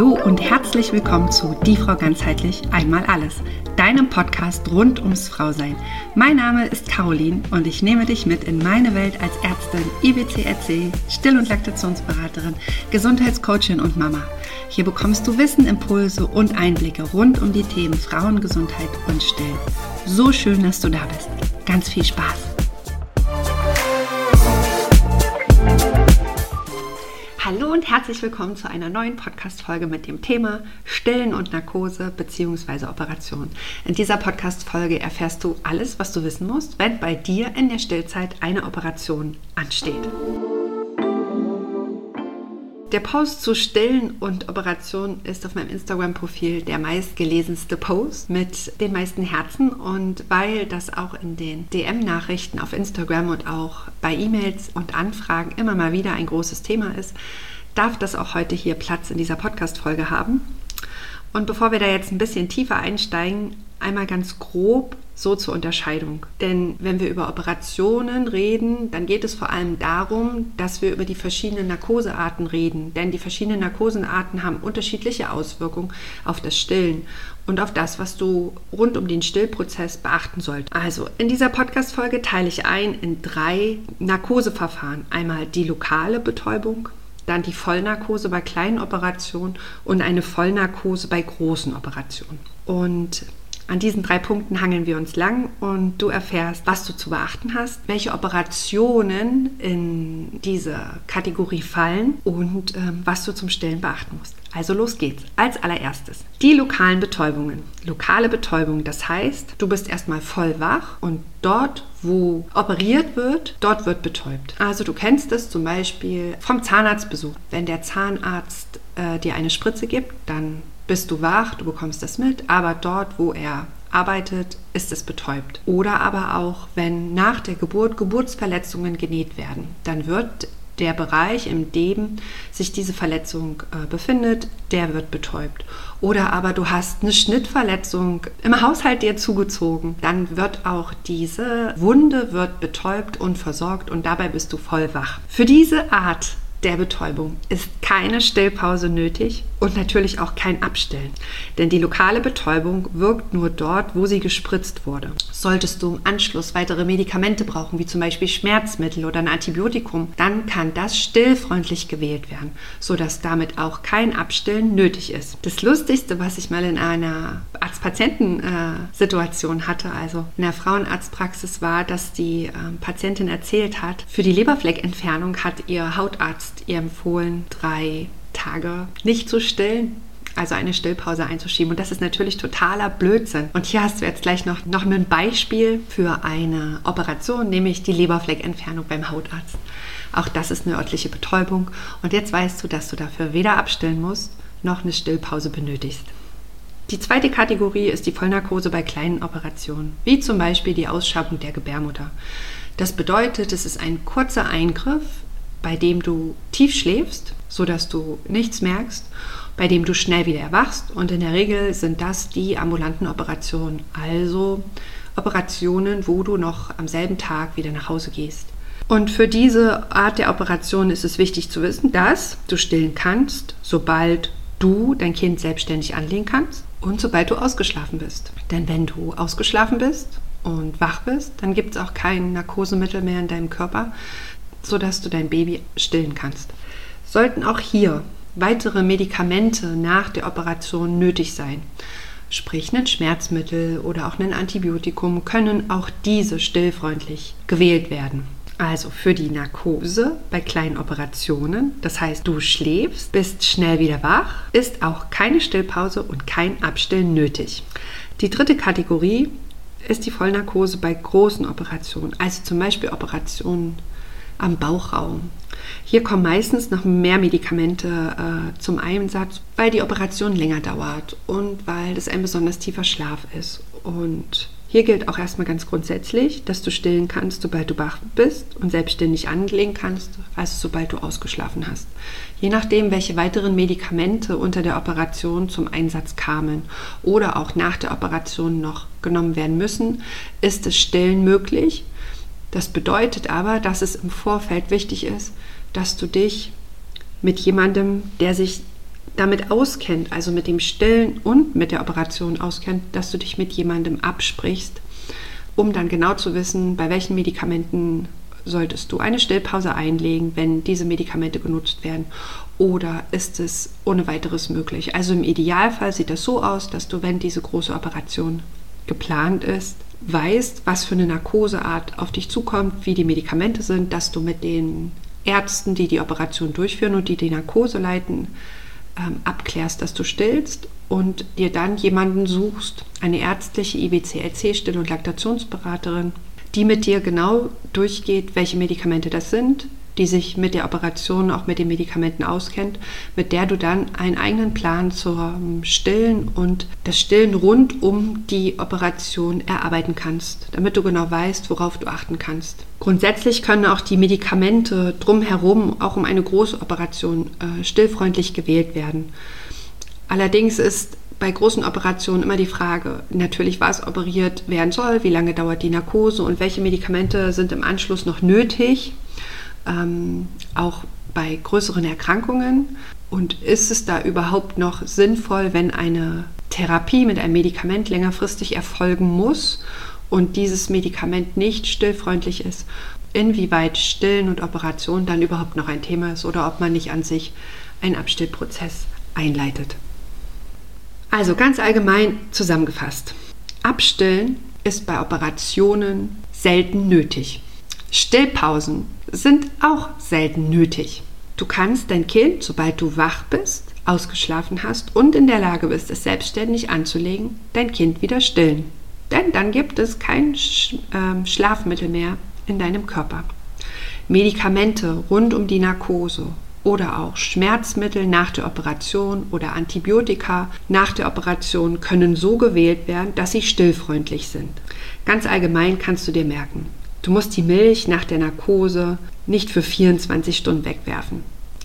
Hallo und herzlich willkommen zu Die Frau ganzheitlich einmal alles, deinem Podcast rund ums Frausein. Mein Name ist Caroline und ich nehme dich mit in meine Welt als Ärztin, IBCLC, Still- und Laktationsberaterin, Gesundheitscoachin und Mama. Hier bekommst du Wissen, Impulse und Einblicke rund um die Themen Frauengesundheit und Stillen. So schön, dass du da bist. Ganz viel Spaß! Und herzlich willkommen zu einer neuen Podcast-Folge mit dem Thema Stillen und Narkose bzw. Operation. In dieser Podcast-Folge erfährst du alles, was du wissen musst, wenn bei dir in der Stillzeit eine Operation ansteht. Der Post zu Stillen und Operationen ist auf meinem Instagram-Profil der meistgelesenste Post mit den meisten Herzen. Und weil das auch in den DM-Nachrichten auf Instagram und auch bei E-Mails und Anfragen immer mal wieder ein großes Thema ist, darf das auch heute hier Platz in dieser Podcast-Folge haben. Und bevor wir da jetzt ein bisschen tiefer einsteigen, einmal ganz grob so zur Unterscheidung. Denn wenn wir über Operationen reden, dann geht es vor allem darum, dass wir über die verschiedenen Narkosearten reden. Denn die verschiedenen Narkosenarten haben unterschiedliche Auswirkungen auf das Stillen und auf das, was du rund um den Stillprozess beachten solltest. Also in dieser Podcast-Folge teile ich ein in drei Narkoseverfahren. Einmal die lokale Betäubung, dann die Vollnarkose bei kleinen Operationen und eine Vollnarkose bei großen Operationen. Und an diesen drei Punkten hangeln wir uns lang und du erfährst, was du zu beachten hast, welche Operationen in diese Kategorie fallen und ähm, was du zum Stillen beachten musst. Also los geht's. Als allererstes die lokalen Betäubungen. Lokale Betäubung, das heißt, du bist erstmal voll wach und dort, wo operiert wird, dort wird betäubt. Also du kennst es zum Beispiel vom Zahnarztbesuch. Wenn der Zahnarzt äh, dir eine Spritze gibt, dann bist du wach, du bekommst das mit, aber dort, wo er arbeitet, ist es betäubt. Oder aber auch, wenn nach der Geburt Geburtsverletzungen genäht werden, dann wird der Bereich, in dem sich diese Verletzung äh, befindet, der wird betäubt. Oder aber du hast eine Schnittverletzung im Haushalt dir zugezogen, dann wird auch diese Wunde wird betäubt und versorgt und dabei bist du voll wach. Für diese Art der Betäubung ist keine Stillpause nötig und natürlich auch kein Abstillen, denn die lokale Betäubung wirkt nur dort, wo sie gespritzt wurde. Solltest du im Anschluss weitere Medikamente brauchen, wie zum Beispiel Schmerzmittel oder ein Antibiotikum, dann kann das stillfreundlich gewählt werden, sodass damit auch kein Abstillen nötig ist. Das Lustigste, was ich mal in einer Arzt-Patienten-Situation hatte, also in der Frauenarztpraxis, war, dass die äh, Patientin erzählt hat, für die Leberfleckentfernung hat ihr Hautarzt Arzt ihr empfohlen, drei Tage nicht zu stillen, also eine Stillpause einzuschieben. Und das ist natürlich totaler Blödsinn. Und hier hast du jetzt gleich noch, noch ein Beispiel für eine Operation, nämlich die Leberfleckentfernung beim Hautarzt. Auch das ist eine örtliche Betäubung. Und jetzt weißt du, dass du dafür weder abstillen musst, noch eine Stillpause benötigst. Die zweite Kategorie ist die Vollnarkose bei kleinen Operationen, wie zum Beispiel die Ausschabung der Gebärmutter. Das bedeutet, es ist ein kurzer Eingriff bei dem du tief schläfst, sodass du nichts merkst, bei dem du schnell wieder erwachst. Und in der Regel sind das die ambulanten Operationen, also Operationen, wo du noch am selben Tag wieder nach Hause gehst. Und für diese Art der Operation ist es wichtig zu wissen, dass du stillen kannst, sobald du dein Kind selbstständig anlegen kannst und sobald du ausgeschlafen bist. Denn wenn du ausgeschlafen bist und wach bist, dann gibt es auch kein Narkosemittel mehr in deinem Körper, sodass du dein Baby stillen kannst. Sollten auch hier weitere Medikamente nach der Operation nötig sein, sprich ein Schmerzmittel oder auch ein Antibiotikum, können auch diese stillfreundlich gewählt werden. Also für die Narkose bei kleinen Operationen, das heißt du schläfst, bist schnell wieder wach, ist auch keine Stillpause und kein Abstillen nötig. Die dritte Kategorie ist die Vollnarkose bei großen Operationen, also zum Beispiel Operationen am Bauchraum. Hier kommen meistens noch mehr Medikamente äh, zum Einsatz, weil die Operation länger dauert und weil das ein besonders tiefer Schlaf ist. Und hier gilt auch erstmal ganz grundsätzlich, dass du stillen kannst, sobald du wach bist und selbstständig anlegen kannst, also sobald du ausgeschlafen hast. Je nachdem, welche weiteren Medikamente unter der Operation zum Einsatz kamen oder auch nach der Operation noch genommen werden müssen, ist das Stillen möglich das bedeutet aber, dass es im Vorfeld wichtig ist, dass du dich mit jemandem, der sich damit auskennt, also mit dem Stillen und mit der Operation auskennt, dass du dich mit jemandem absprichst, um dann genau zu wissen, bei welchen Medikamenten solltest du eine Stillpause einlegen, wenn diese Medikamente genutzt werden oder ist es ohne weiteres möglich. Also im Idealfall sieht das so aus, dass du, wenn diese große Operation geplant ist, weißt, was für eine Narkoseart auf dich zukommt, wie die Medikamente sind, dass du mit den Ärzten, die die Operation durchführen und die die Narkose leiten, ähm, abklärst, dass du stillst und dir dann jemanden suchst, eine ärztliche IBCLC, Still- und Laktationsberaterin, die mit dir genau durchgeht, welche Medikamente das sind, die sich mit der Operation, auch mit den Medikamenten auskennt, mit der du dann einen eigenen Plan zum Stillen und das Stillen rund um die Operation erarbeiten kannst, damit du genau weißt, worauf du achten kannst. Grundsätzlich können auch die Medikamente drumherum, auch um eine große Operation, äh, stillfreundlich gewählt werden. Allerdings ist bei großen Operationen immer die Frage, natürlich was operiert werden soll, wie lange dauert die Narkose und welche Medikamente sind im Anschluss noch nötig ähm, auch bei größeren Erkrankungen? Und ist es da überhaupt noch sinnvoll, wenn eine Therapie mit einem Medikament längerfristig erfolgen muss und dieses Medikament nicht stillfreundlich ist? Inwieweit Stillen und Operationen dann überhaupt noch ein Thema ist oder ob man nicht an sich einen Abstillprozess einleitet. Also ganz allgemein zusammengefasst. Abstillen ist bei Operationen selten nötig. Stillpausen sind auch selten nötig. Du kannst dein Kind, sobald du wach bist, ausgeschlafen hast und in der Lage bist, es selbstständig anzulegen, dein Kind wieder stillen. Denn dann gibt es kein Sch äh, Schlafmittel mehr in deinem Körper. Medikamente rund um die Narkose oder auch Schmerzmittel nach der Operation oder Antibiotika nach der Operation können so gewählt werden, dass sie stillfreundlich sind. Ganz allgemein kannst du dir merken, Du musst die Milch nach der Narkose nicht für 24 Stunden wegwerfen.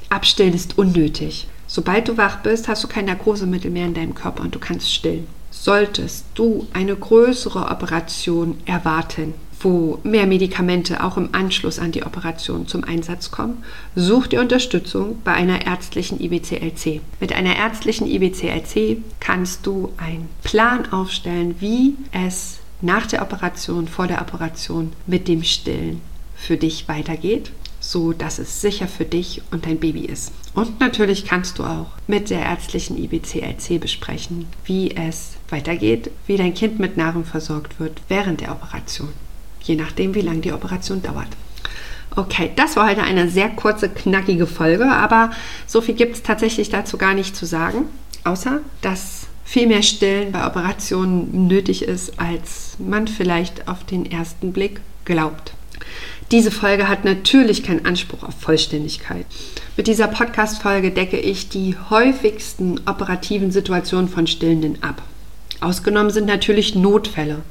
Abstillen ist unnötig. Sobald du wach bist, hast du kein Narkosemittel mehr in deinem Körper und du kannst stillen. Solltest du eine größere Operation erwarten, wo mehr Medikamente auch im Anschluss an die Operation zum Einsatz kommen, such dir Unterstützung bei einer ärztlichen IBCLC. Mit einer ärztlichen IBCLC kannst du einen Plan aufstellen, wie es nach der Operation, vor der Operation mit dem Stillen für dich weitergeht, so dass es sicher für dich und dein Baby ist. Und natürlich kannst du auch mit der ärztlichen IBCLC besprechen, wie es weitergeht, wie dein Kind mit Nahrung versorgt wird während der Operation, je nachdem, wie lange die Operation dauert. Okay, das war heute eine sehr kurze, knackige Folge, aber so viel gibt es tatsächlich dazu gar nicht zu sagen, außer dass viel mehr Stillen bei Operationen nötig ist, als man vielleicht auf den ersten Blick glaubt. Diese Folge hat natürlich keinen Anspruch auf Vollständigkeit. Mit dieser Podcast-Folge decke ich die häufigsten operativen Situationen von Stillenden ab. Ausgenommen sind natürlich Notfälle.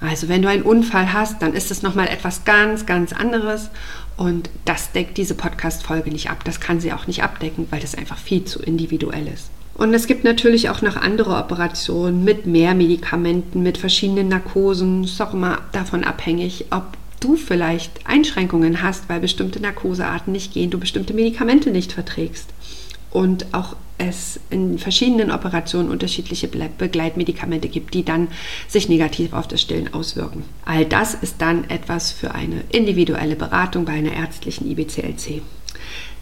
Also wenn du einen Unfall hast, dann ist es nochmal etwas ganz, ganz anderes und das deckt diese Podcast-Folge nicht ab. Das kann sie auch nicht abdecken, weil das einfach viel zu individuell ist. Und es gibt natürlich auch noch andere Operationen mit mehr Medikamenten, mit verschiedenen Narkosen. Ist auch immer davon abhängig, ob du vielleicht Einschränkungen hast, weil bestimmte Narkosearten nicht gehen, du bestimmte Medikamente nicht verträgst. Und auch es in verschiedenen Operationen unterschiedliche Begleitmedikamente gibt, die dann sich negativ auf das Stillen auswirken. All das ist dann etwas für eine individuelle Beratung bei einer ärztlichen IBCLC.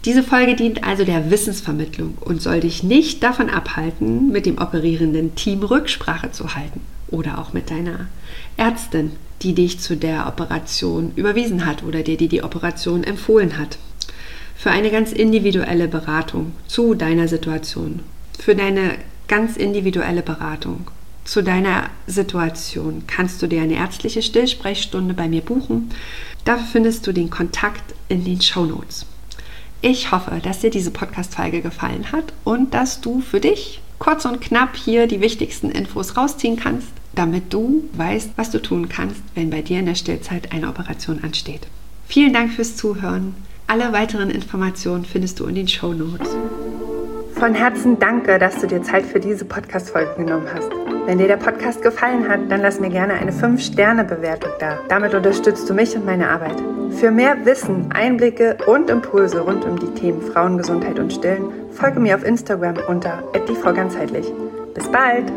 Diese Folge dient also der Wissensvermittlung und soll dich nicht davon abhalten, mit dem operierenden Team Rücksprache zu halten oder auch mit deiner Ärztin, die dich zu der Operation überwiesen hat oder dir die, die Operation empfohlen hat. Für eine ganz individuelle Beratung zu deiner Situation, für deine ganz individuelle Beratung zu deiner Situation kannst du dir eine ärztliche Stillsprechstunde bei mir buchen. Dafür findest du den Kontakt in den Show Notes. Ich hoffe, dass dir diese Podcast-Folge gefallen hat und dass du für dich kurz und knapp hier die wichtigsten Infos rausziehen kannst, damit du weißt, was du tun kannst, wenn bei dir in der Stillzeit eine Operation ansteht. Vielen Dank fürs Zuhören. Alle weiteren Informationen findest du in den Show Notes. Von Herzen danke, dass du dir Zeit für diese Podcast-Folge genommen hast. Wenn dir der Podcast gefallen hat, dann lass mir gerne eine 5-Sterne-Bewertung da. Damit unterstützt du mich und meine Arbeit. Für mehr Wissen, Einblicke und Impulse rund um die Themen Frauengesundheit und Stillen folge mir auf Instagram unter @diefrauganzheitlich. Bis bald!